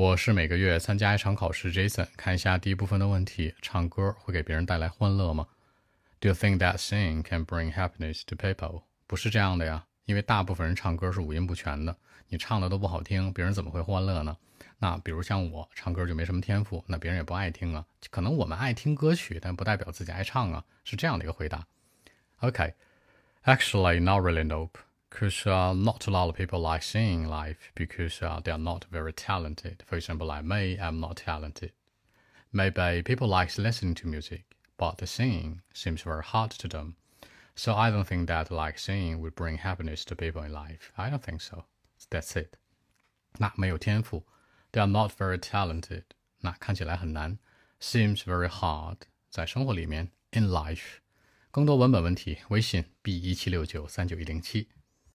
我是每个月参加一场考试，Jason。看一下第一部分的问题：唱歌会给别人带来欢乐吗？Do you think that singing can bring happiness to people？不是这样的呀，因为大部分人唱歌是五音不全的，你唱的都不好听，别人怎么会欢乐呢？那比如像我唱歌就没什么天赋，那别人也不爱听啊。可能我们爱听歌曲，但不代表自己爱唱啊，是这样的一个回答。OK，actually not really nope。because uh, not a lot of people like singing live because uh, they are not very talented. For example, like me, I'm not talented. Maybe people like listening to music, but the singing seems very hard to them. So I don't think that like singing would bring happiness to people in life. I don't think so. That's it. 那没有天赋，they are not very talented。那看起来很难，seems very hard。在生活里面，in life。更多文本问题，微信 b 一七六九三九一零七。